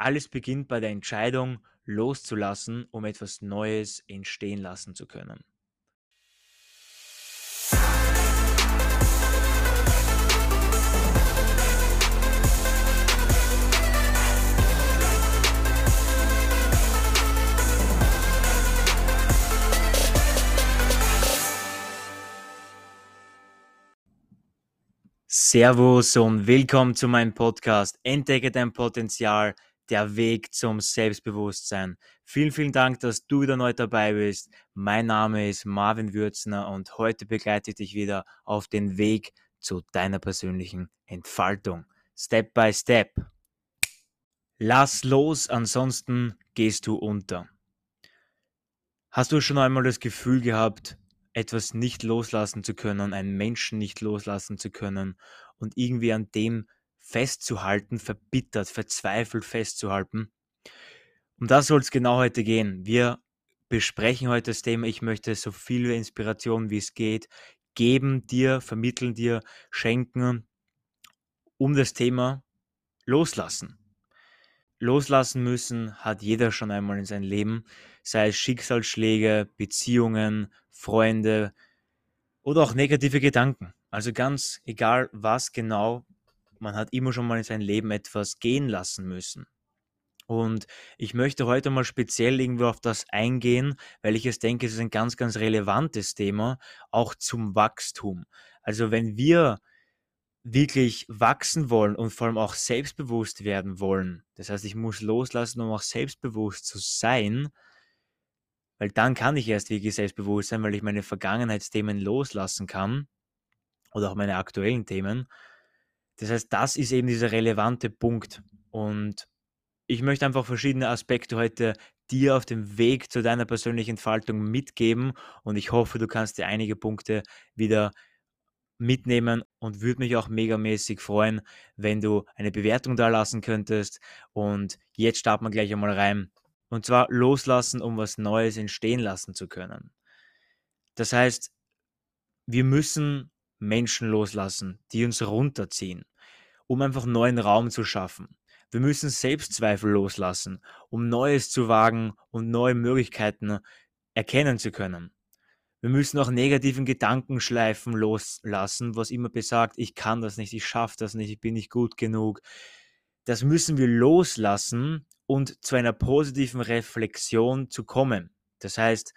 Alles beginnt bei der Entscheidung, loszulassen, um etwas Neues entstehen lassen zu können. Servus und willkommen zu meinem Podcast Entdecke dein Potenzial, der Weg zum Selbstbewusstsein. Vielen, vielen Dank, dass du wieder neu dabei bist. Mein Name ist Marvin Würzner und heute begleite ich dich wieder auf den Weg zu deiner persönlichen Entfaltung. Step by Step. Lass los, ansonsten gehst du unter. Hast du schon einmal das Gefühl gehabt, etwas nicht loslassen zu können, einen Menschen nicht loslassen zu können und irgendwie an dem festzuhalten, verbittert, verzweifelt festzuhalten. Um das soll es genau heute gehen. Wir besprechen heute das Thema. Ich möchte so viel Inspiration wie es geht geben dir, vermitteln dir, schenken, um das Thema loslassen. Loslassen müssen hat jeder schon einmal in seinem Leben, sei es Schicksalsschläge, Beziehungen, Freunde oder auch negative Gedanken. Also ganz egal was genau, man hat immer schon mal in seinem Leben etwas gehen lassen müssen. Und ich möchte heute mal speziell irgendwo auf das eingehen, weil ich es denke, es ist ein ganz, ganz relevantes Thema, auch zum Wachstum. Also wenn wir wirklich wachsen wollen und vor allem auch selbstbewusst werden wollen, das heißt, ich muss loslassen, um auch selbstbewusst zu sein, weil dann kann ich erst wirklich selbstbewusst sein, weil ich meine Vergangenheitsthemen loslassen kann oder auch meine aktuellen Themen. Das heißt, das ist eben dieser relevante Punkt. Und ich möchte einfach verschiedene Aspekte heute dir auf dem Weg zu deiner persönlichen Entfaltung mitgeben und ich hoffe, du kannst dir einige Punkte wieder mitnehmen und würde mich auch megamäßig freuen, wenn du eine Bewertung da lassen könntest. Und jetzt starten wir gleich einmal rein. Und zwar loslassen, um was Neues entstehen lassen zu können. Das heißt, wir müssen Menschen loslassen, die uns runterziehen, um einfach neuen Raum zu schaffen. Wir müssen Selbstzweifel loslassen, um Neues zu wagen und neue Möglichkeiten erkennen zu können. Wir müssen auch negativen Gedankenschleifen loslassen, was immer besagt, ich kann das nicht, ich schaffe das nicht, ich bin nicht gut genug. Das müssen wir loslassen und zu einer positiven Reflexion zu kommen. Das heißt,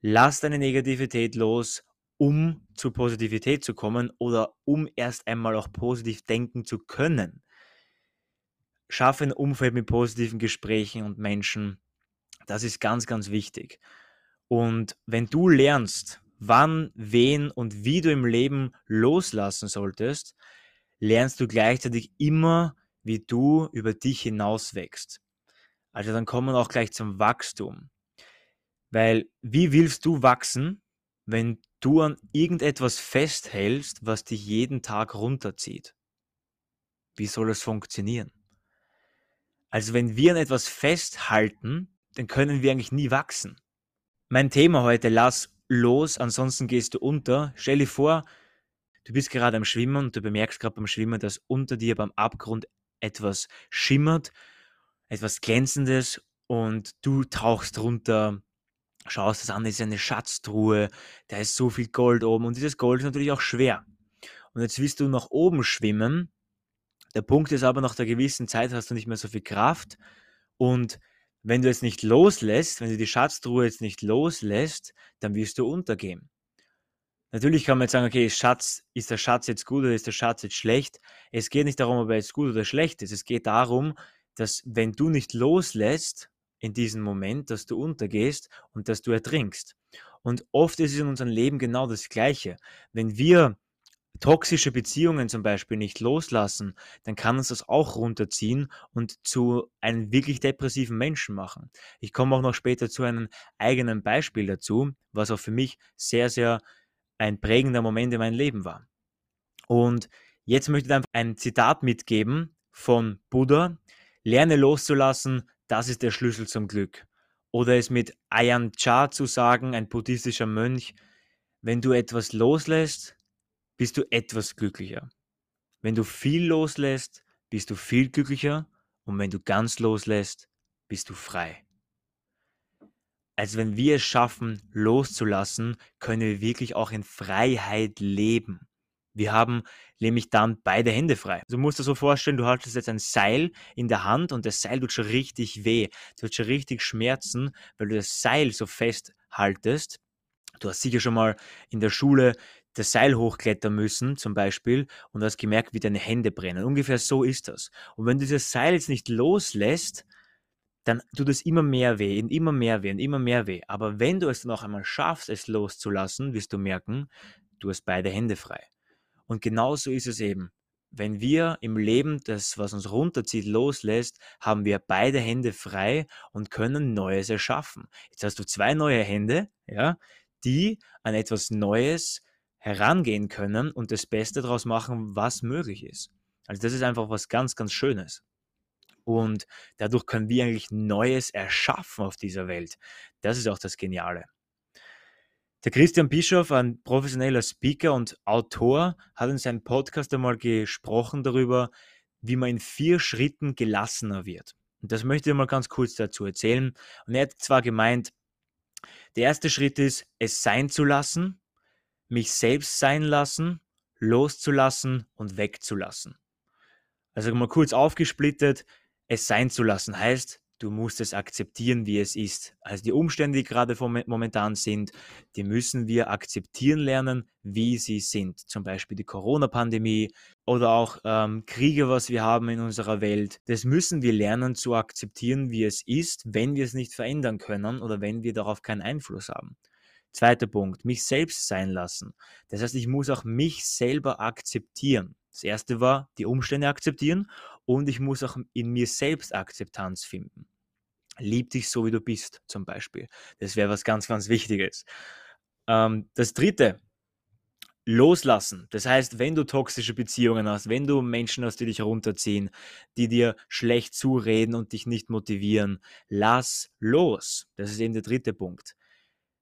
lass deine Negativität los, um zur Positivität zu kommen oder um erst einmal auch positiv denken zu können. Schaffe ein Umfeld mit positiven Gesprächen und Menschen. Das ist ganz, ganz wichtig. Und wenn du lernst, wann, wen und wie du im Leben loslassen solltest, lernst du gleichzeitig immer, wie du über dich hinaus wächst. Also dann kommen wir auch gleich zum Wachstum. Weil wie willst du wachsen, wenn du an irgendetwas festhältst, was dich jeden Tag runterzieht? Wie soll es funktionieren? Also wenn wir an etwas festhalten, dann können wir eigentlich nie wachsen. Mein Thema heute, lass los, ansonsten gehst du unter. Stell dir vor, du bist gerade am Schwimmen und du bemerkst gerade beim Schwimmen, dass unter dir beim Abgrund etwas schimmert, etwas Glänzendes und du tauchst runter, schaust das an, das ist eine Schatztruhe, da ist so viel Gold oben und dieses Gold ist natürlich auch schwer. Und jetzt willst du nach oben schwimmen. Der Punkt ist aber, nach der gewissen Zeit hast du nicht mehr so viel Kraft und wenn du es nicht loslässt, wenn du die Schatztruhe jetzt nicht loslässt, dann wirst du untergehen. Natürlich kann man jetzt sagen, okay, Schatz, ist der Schatz jetzt gut oder ist der Schatz jetzt schlecht? Es geht nicht darum, ob er jetzt gut oder schlecht ist. Es geht darum, dass wenn du nicht loslässt in diesem Moment, dass du untergehst und dass du ertrinkst. Und oft ist es in unserem Leben genau das Gleiche. Wenn wir toxische Beziehungen zum Beispiel nicht loslassen, dann kann uns das auch runterziehen und zu einem wirklich depressiven Menschen machen. Ich komme auch noch später zu einem eigenen Beispiel dazu, was auch für mich sehr, sehr ein prägender Moment in meinem Leben war. Und jetzt möchte ich einfach ein Zitat mitgeben von Buddha. Lerne loszulassen, das ist der Schlüssel zum Glück. Oder es mit Ayan Cha zu sagen, ein buddhistischer Mönch, wenn du etwas loslässt, bist du etwas glücklicher. Wenn du viel loslässt, bist du viel glücklicher. Und wenn du ganz loslässt, bist du frei. Also wenn wir es schaffen, loszulassen, können wir wirklich auch in Freiheit leben. Wir haben nämlich dann beide Hände frei. Du musst dir so vorstellen, du haltest jetzt ein Seil in der Hand und das Seil tut schon richtig weh. Du tut schon richtig schmerzen, weil du das Seil so fest haltest. Du hast sicher schon mal in der Schule das Seil hochklettern müssen, zum Beispiel, und hast gemerkt, wie deine Hände brennen. Ungefähr so ist das. Und wenn du dieses Seil jetzt nicht loslässt, dann tut es immer mehr weh, und immer mehr weh, und immer mehr weh. Aber wenn du es dann auch einmal schaffst, es loszulassen, wirst du merken, du hast beide Hände frei. Und genauso ist es eben. Wenn wir im Leben das, was uns runterzieht, loslässt, haben wir beide Hände frei und können Neues erschaffen. Jetzt hast du zwei neue Hände, ja, die an etwas Neues herangehen können und das Beste daraus machen, was möglich ist. Also das ist einfach was ganz, ganz Schönes. Und dadurch können wir eigentlich Neues erschaffen auf dieser Welt. Das ist auch das Geniale. Der Christian Bischof, ein professioneller Speaker und Autor, hat in seinem Podcast einmal gesprochen darüber, wie man in vier Schritten gelassener wird. Und das möchte ich mal ganz kurz dazu erzählen. Und er hat zwar gemeint, der erste Schritt ist, es sein zu lassen, mich selbst sein lassen, loszulassen und wegzulassen. Also mal kurz aufgesplittet, es sein zu lassen heißt, du musst es akzeptieren, wie es ist. Also die Umstände, die gerade momentan sind, die müssen wir akzeptieren lernen, wie sie sind. Zum Beispiel die Corona-Pandemie oder auch ähm, Kriege, was wir haben in unserer Welt. Das müssen wir lernen zu akzeptieren, wie es ist, wenn wir es nicht verändern können oder wenn wir darauf keinen Einfluss haben. Zweiter Punkt, mich selbst sein lassen. Das heißt, ich muss auch mich selber akzeptieren. Das erste war, die Umstände akzeptieren und ich muss auch in mir selbst Akzeptanz finden. Lieb dich so, wie du bist, zum Beispiel. Das wäre was ganz, ganz Wichtiges. Ähm, das dritte, loslassen. Das heißt, wenn du toxische Beziehungen hast, wenn du Menschen hast, die dich runterziehen, die dir schlecht zureden und dich nicht motivieren, lass los. Das ist eben der dritte Punkt.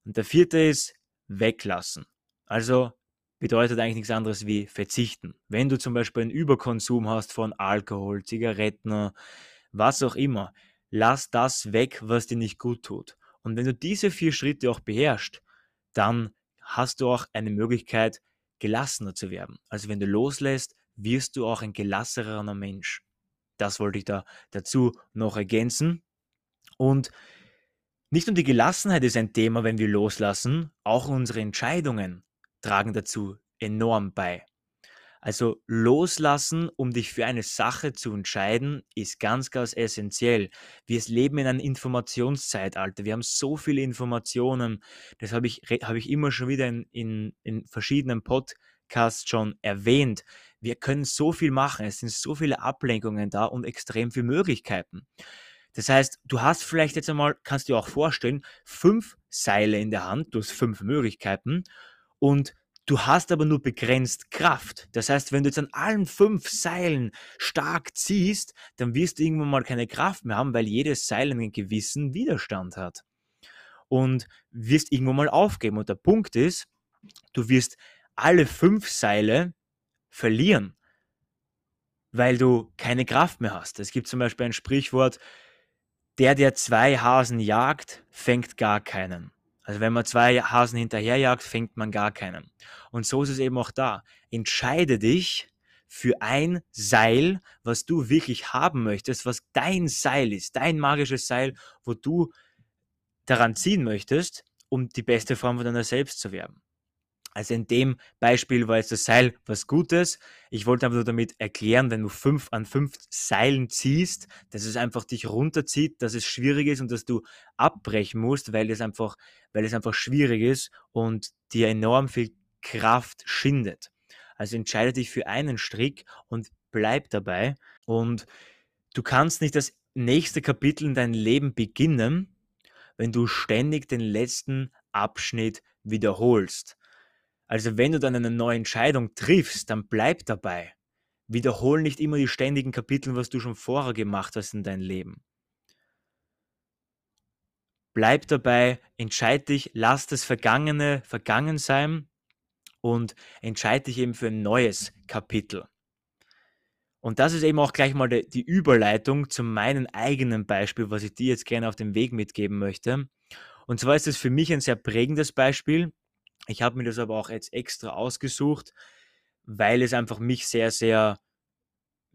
Und der vierte ist weglassen. Also bedeutet eigentlich nichts anderes wie verzichten. Wenn du zum Beispiel einen Überkonsum hast von Alkohol, Zigaretten, was auch immer, lass das weg, was dir nicht gut tut. Und wenn du diese vier Schritte auch beherrschst, dann hast du auch eine Möglichkeit, gelassener zu werden. Also wenn du loslässt, wirst du auch ein gelassener Mensch. Das wollte ich da dazu noch ergänzen. Und nicht nur die Gelassenheit ist ein Thema, wenn wir loslassen, auch unsere Entscheidungen tragen dazu enorm bei. Also loslassen, um dich für eine Sache zu entscheiden, ist ganz, ganz essentiell. Wir leben in einem Informationszeitalter. Wir haben so viele Informationen. Das habe ich, hab ich immer schon wieder in, in, in verschiedenen Podcasts schon erwähnt. Wir können so viel machen. Es sind so viele Ablenkungen da und extrem viele Möglichkeiten. Das heißt, du hast vielleicht jetzt einmal, kannst du dir auch vorstellen, fünf Seile in der Hand, du hast fünf Möglichkeiten und du hast aber nur begrenzt Kraft. Das heißt, wenn du jetzt an allen fünf Seilen stark ziehst, dann wirst du irgendwann mal keine Kraft mehr haben, weil jedes Seil einen gewissen Widerstand hat. Und wirst irgendwann mal aufgeben. Und der Punkt ist, du wirst alle fünf Seile verlieren, weil du keine Kraft mehr hast. Es gibt zum Beispiel ein Sprichwort, der, der zwei Hasen jagt, fängt gar keinen. Also wenn man zwei Hasen hinterherjagt, fängt man gar keinen. Und so ist es eben auch da. Entscheide dich für ein Seil, was du wirklich haben möchtest, was dein Seil ist, dein magisches Seil, wo du daran ziehen möchtest, um die beste Form von deiner selbst zu werden. Also in dem Beispiel war jetzt das Seil was Gutes. Ich wollte aber nur damit erklären, wenn du fünf an fünf Seilen ziehst, dass es einfach dich runterzieht, dass es schwierig ist und dass du abbrechen musst, weil es einfach, weil es einfach schwierig ist und dir enorm viel Kraft schindet. Also entscheide dich für einen Strick und bleib dabei. Und du kannst nicht das nächste Kapitel in deinem Leben beginnen, wenn du ständig den letzten Abschnitt wiederholst. Also wenn du dann eine neue Entscheidung triffst, dann bleib dabei. Wiederhol nicht immer die ständigen Kapitel, was du schon vorher gemacht hast in deinem Leben. Bleib dabei, entscheid dich, lass das Vergangene vergangen sein und entscheid dich eben für ein neues Kapitel. Und das ist eben auch gleich mal die Überleitung zu meinem eigenen Beispiel, was ich dir jetzt gerne auf den Weg mitgeben möchte. Und zwar ist es für mich ein sehr prägendes Beispiel. Ich habe mir das aber auch jetzt extra ausgesucht, weil es einfach mich sehr, sehr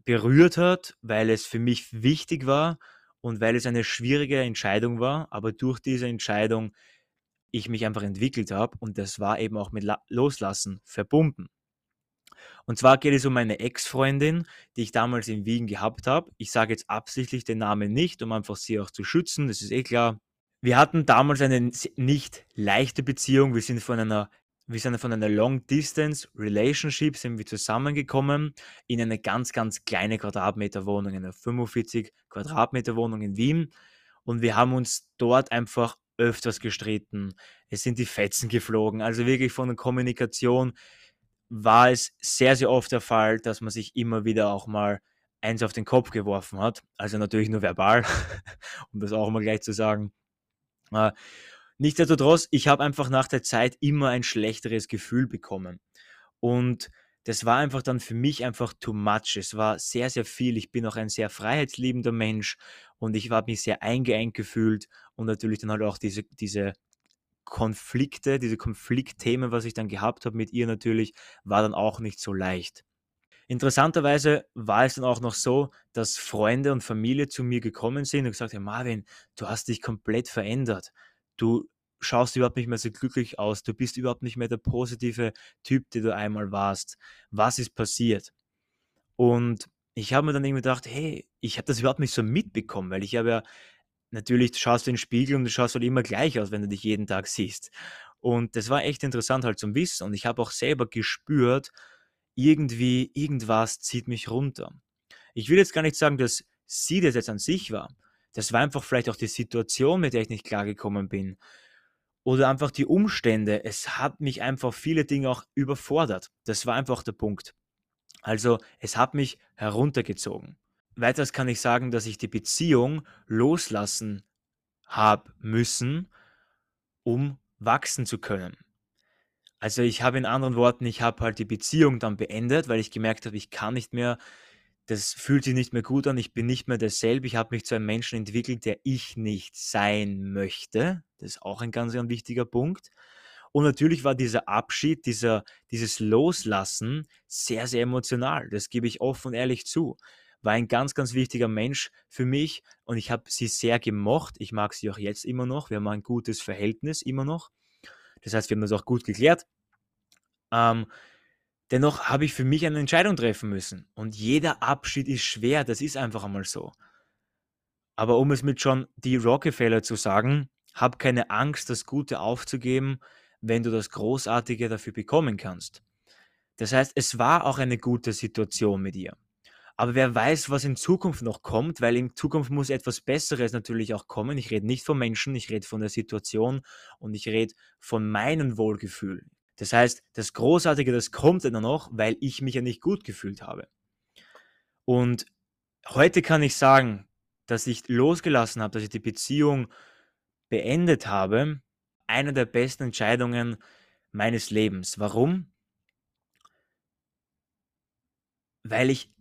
berührt hat, weil es für mich wichtig war und weil es eine schwierige Entscheidung war, aber durch diese Entscheidung ich mich einfach entwickelt habe und das war eben auch mit Loslassen verbunden. Und zwar geht es um meine Ex-Freundin, die ich damals in Wien gehabt habe. Ich sage jetzt absichtlich den Namen nicht, um einfach sie auch zu schützen, das ist eh klar. Wir hatten damals eine nicht leichte Beziehung. Wir sind von einer wir sind von einer Long-Distance-Relationship sind wir zusammengekommen in eine ganz, ganz kleine Quadratmeter-Wohnung, in einer 45 Quadratmeter-Wohnung in Wien. Und wir haben uns dort einfach öfters gestritten. Es sind die Fetzen geflogen. Also wirklich von der Kommunikation war es sehr, sehr oft der Fall, dass man sich immer wieder auch mal eins auf den Kopf geworfen hat. Also natürlich nur verbal, um das auch mal gleich zu sagen. Äh, nichtsdestotrotz, ich habe einfach nach der Zeit immer ein schlechteres Gefühl bekommen. Und das war einfach dann für mich einfach too much. Es war sehr, sehr viel. Ich bin auch ein sehr freiheitsliebender Mensch und ich habe mich sehr eingeengt gefühlt und natürlich dann halt auch diese, diese Konflikte, diese Konfliktthemen, was ich dann gehabt habe mit ihr natürlich, war dann auch nicht so leicht. Interessanterweise war es dann auch noch so, dass Freunde und Familie zu mir gekommen sind und gesagt haben, Marvin, du hast dich komplett verändert. Du schaust überhaupt nicht mehr so glücklich aus. Du bist überhaupt nicht mehr der positive Typ, der du einmal warst. Was ist passiert? Und ich habe mir dann irgendwie gedacht, hey, ich habe das überhaupt nicht so mitbekommen, weil ich habe ja natürlich du schaust in den Spiegel und du schaust halt immer gleich aus, wenn du dich jeden Tag siehst. Und das war echt interessant halt zum Wissen. Und ich habe auch selber gespürt, irgendwie, irgendwas zieht mich runter. Ich will jetzt gar nicht sagen, dass sie das jetzt an sich war. Das war einfach vielleicht auch die Situation, mit der ich nicht klargekommen bin. Oder einfach die Umstände. Es hat mich einfach viele Dinge auch überfordert. Das war einfach der Punkt. Also es hat mich heruntergezogen. Weiters kann ich sagen, dass ich die Beziehung loslassen habe müssen, um wachsen zu können. Also ich habe in anderen Worten, ich habe halt die Beziehung dann beendet, weil ich gemerkt habe, ich kann nicht mehr, das fühlt sich nicht mehr gut an, ich bin nicht mehr derselbe, ich habe mich zu einem Menschen entwickelt, der ich nicht sein möchte. Das ist auch ein ganz, ganz wichtiger Punkt. Und natürlich war dieser Abschied, dieser, dieses Loslassen sehr, sehr emotional. Das gebe ich offen und ehrlich zu war ein ganz, ganz wichtiger Mensch für mich und ich habe sie sehr gemocht. Ich mag sie auch jetzt immer noch. Wir haben ein gutes Verhältnis immer noch. Das heißt, wir haben das auch gut geklärt. Ähm, dennoch habe ich für mich eine Entscheidung treffen müssen. Und jeder Abschied ist schwer, das ist einfach einmal so. Aber um es mit John D. Rockefeller zu sagen, hab keine Angst, das Gute aufzugeben, wenn du das Großartige dafür bekommen kannst. Das heißt, es war auch eine gute Situation mit ihr. Aber wer weiß, was in Zukunft noch kommt, weil in Zukunft muss etwas Besseres natürlich auch kommen. Ich rede nicht von Menschen, ich rede von der Situation und ich rede von meinem Wohlgefühl. Das heißt, das Großartige, das kommt dann noch, weil ich mich ja nicht gut gefühlt habe. Und heute kann ich sagen, dass ich losgelassen habe, dass ich die Beziehung beendet habe, eine der besten Entscheidungen meines Lebens. Warum? Weil ich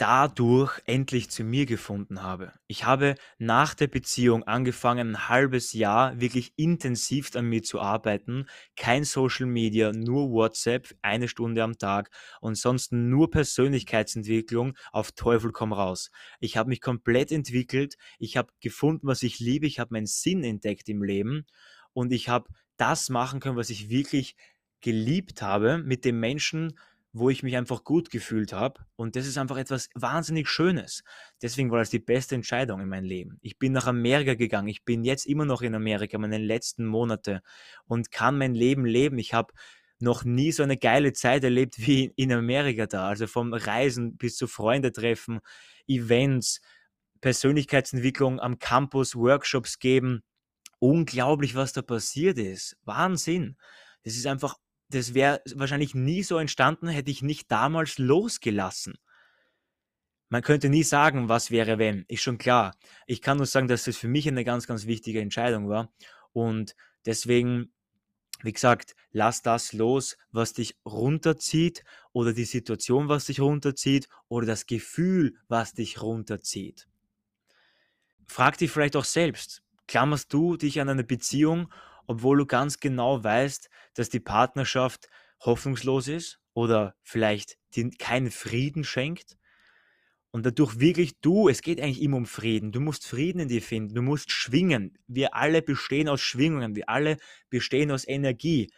dadurch endlich zu mir gefunden habe. Ich habe nach der Beziehung angefangen, ein halbes Jahr wirklich intensiv an mir zu arbeiten. Kein Social Media, nur WhatsApp, eine Stunde am Tag und sonst nur Persönlichkeitsentwicklung auf Teufel komm raus. Ich habe mich komplett entwickelt. Ich habe gefunden, was ich liebe. Ich habe meinen Sinn entdeckt im Leben und ich habe das machen können, was ich wirklich geliebt habe mit dem Menschen, wo ich mich einfach gut gefühlt habe. Und das ist einfach etwas wahnsinnig Schönes. Deswegen war das die beste Entscheidung in meinem Leben. Ich bin nach Amerika gegangen. Ich bin jetzt immer noch in Amerika, meine letzten Monate und kann mein Leben leben. Ich habe noch nie so eine geile Zeit erlebt wie in Amerika da. Also vom Reisen bis zu Freunde treffen, Events, Persönlichkeitsentwicklung am Campus, Workshops geben. Unglaublich, was da passiert ist. Wahnsinn. Das ist einfach das wäre wahrscheinlich nie so entstanden, hätte ich nicht damals losgelassen. Man könnte nie sagen, was wäre, wenn. Ist schon klar. Ich kann nur sagen, dass das für mich eine ganz, ganz wichtige Entscheidung war. Und deswegen Wie gesagt, lass das los, was dich runterzieht oder die Situation, was dich runterzieht oder das Gefühl, was dich runterzieht. Frag dich vielleicht auch selbst, klammerst du dich an eine Beziehung, obwohl du ganz genau weißt, dass die Partnerschaft hoffnungslos ist oder vielleicht dir keinen Frieden schenkt? Und dadurch wirklich du, es geht eigentlich immer um Frieden. Du musst Frieden in dir finden, du musst schwingen. Wir alle bestehen aus Schwingungen, wir alle bestehen aus Energie.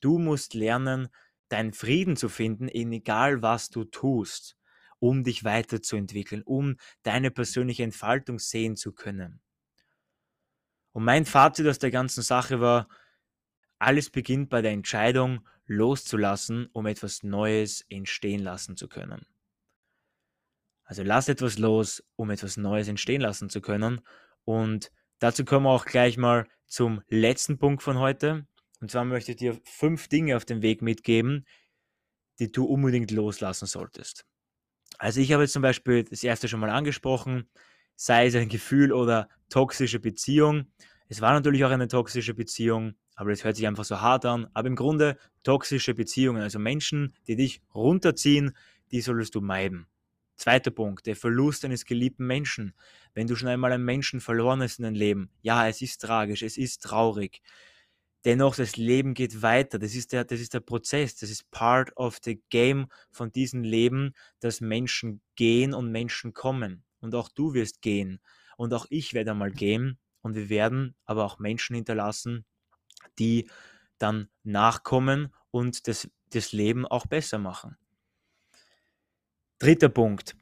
Du musst lernen, deinen Frieden zu finden, in egal was du tust, um dich weiterzuentwickeln, um deine persönliche Entfaltung sehen zu können. Und mein Fazit aus der ganzen Sache war, alles beginnt bei der Entscheidung, loszulassen, um etwas Neues entstehen lassen zu können. Also lass etwas los, um etwas Neues entstehen lassen zu können. Und dazu kommen wir auch gleich mal zum letzten Punkt von heute. Und zwar möchte ich dir fünf Dinge auf dem Weg mitgeben, die du unbedingt loslassen solltest. Also ich habe jetzt zum Beispiel das erste schon mal angesprochen, sei es ein Gefühl oder toxische Beziehung. Es war natürlich auch eine toxische Beziehung, aber das hört sich einfach so hart an. Aber im Grunde toxische Beziehungen, also Menschen, die dich runterziehen, die solltest du meiden. Zweiter Punkt, der Verlust eines geliebten Menschen. Wenn du schon einmal einen Menschen verloren hast in deinem Leben, ja, es ist tragisch, es ist traurig. Dennoch, das Leben geht weiter. Das ist der, das ist der Prozess. Das ist part of the game von diesem Leben, dass Menschen gehen und Menschen kommen. Und auch du wirst gehen. Und auch ich werde einmal gehen. Und wir werden aber auch Menschen hinterlassen, die dann nachkommen und das, das Leben auch besser machen. Dritter Punkt.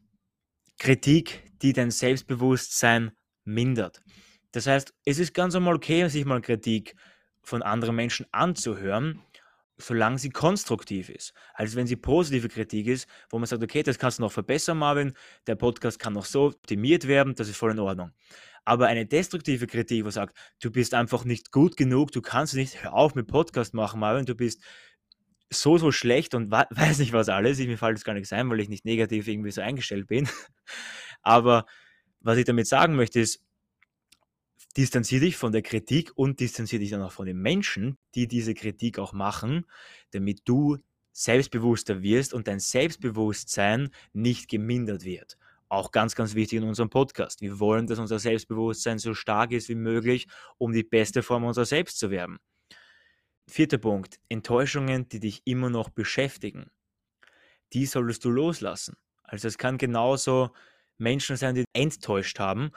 Kritik, die dein Selbstbewusstsein mindert. Das heißt, es ist ganz einmal okay, sich mal Kritik von anderen Menschen anzuhören, solange sie konstruktiv ist. Also wenn sie positive Kritik ist, wo man sagt, okay, das kannst du noch verbessern, Marvin, der Podcast kann noch so optimiert werden, das ist voll in Ordnung. Aber eine destruktive Kritik, wo sagt, du bist einfach nicht gut genug, du kannst nicht, hör auf mit Podcast machen, Marvin, du bist so, so schlecht und weiß nicht was alles. Ich, mir fällt das gar nichts ein, weil ich nicht negativ irgendwie so eingestellt bin. Aber was ich damit sagen möchte, ist, distanziere dich von der Kritik und distanziere dich dann auch von den Menschen, die diese Kritik auch machen, damit du selbstbewusster wirst und dein Selbstbewusstsein nicht gemindert wird. Auch ganz, ganz wichtig in unserem Podcast. Wir wollen, dass unser Selbstbewusstsein so stark ist wie möglich, um die beste Form unserer selbst zu werden. Vierter Punkt, Enttäuschungen, die dich immer noch beschäftigen. Die solltest du loslassen. Also es kann genauso Menschen sein, die enttäuscht haben.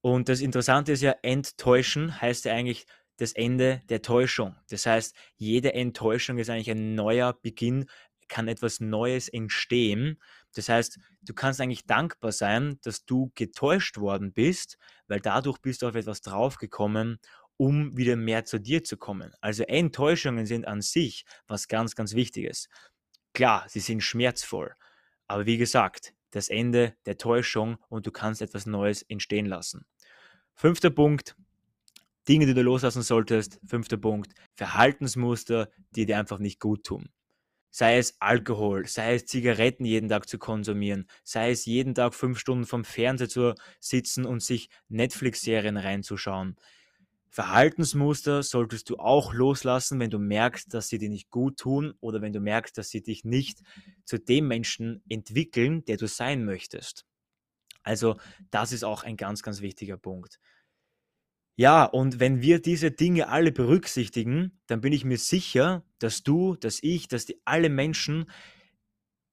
Und das Interessante ist ja, enttäuschen heißt ja eigentlich das Ende der Täuschung. Das heißt, jede Enttäuschung ist eigentlich ein neuer Beginn, kann etwas Neues entstehen. Das heißt, du kannst eigentlich dankbar sein, dass du getäuscht worden bist, weil dadurch bist du auf etwas draufgekommen um wieder mehr zu dir zu kommen. Also Enttäuschungen sind an sich was ganz, ganz Wichtiges. Klar, sie sind schmerzvoll, aber wie gesagt, das Ende der Täuschung und du kannst etwas Neues entstehen lassen. Fünfter Punkt, Dinge, die du loslassen solltest. Fünfter Punkt, Verhaltensmuster, die dir einfach nicht gut tun. Sei es Alkohol, sei es Zigaretten jeden Tag zu konsumieren, sei es jeden Tag fünf Stunden vom Fernseher zu sitzen und sich Netflix-Serien reinzuschauen. Verhaltensmuster solltest du auch loslassen, wenn du merkst, dass sie dir nicht gut tun oder wenn du merkst, dass sie dich nicht zu dem Menschen entwickeln, der du sein möchtest. Also das ist auch ein ganz, ganz wichtiger Punkt. Ja, und wenn wir diese Dinge alle berücksichtigen, dann bin ich mir sicher, dass du, dass ich, dass die alle Menschen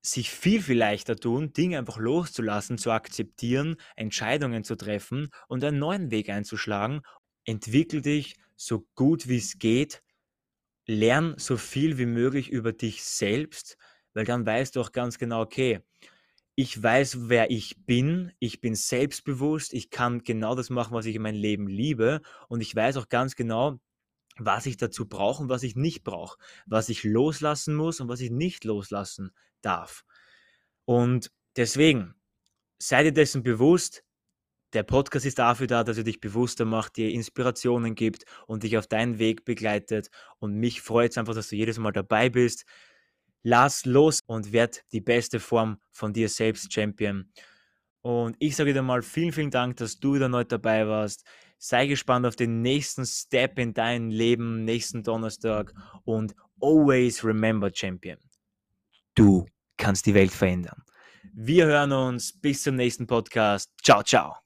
sich viel, viel leichter tun, Dinge einfach loszulassen, zu akzeptieren, Entscheidungen zu treffen und einen neuen Weg einzuschlagen. Entwickel dich so gut wie es geht, lern so viel wie möglich über dich selbst, weil dann weißt du auch ganz genau, okay, ich weiß, wer ich bin, ich bin selbstbewusst, ich kann genau das machen, was ich in meinem Leben liebe und ich weiß auch ganz genau, was ich dazu brauche und was ich nicht brauche, was ich loslassen muss und was ich nicht loslassen darf. Und deswegen, sei dir dessen bewusst, der Podcast ist dafür da, dass er dich bewusster macht, dir Inspirationen gibt und dich auf deinen Weg begleitet. Und mich freut es einfach, dass du jedes Mal dabei bist. Lass los und werd die beste Form von dir selbst Champion. Und ich sage wieder mal vielen, vielen Dank, dass du wieder neu dabei warst. Sei gespannt auf den nächsten Step in dein Leben, nächsten Donnerstag. Und always remember, Champion, du kannst die Welt verändern. Wir hören uns bis zum nächsten Podcast. Ciao, ciao.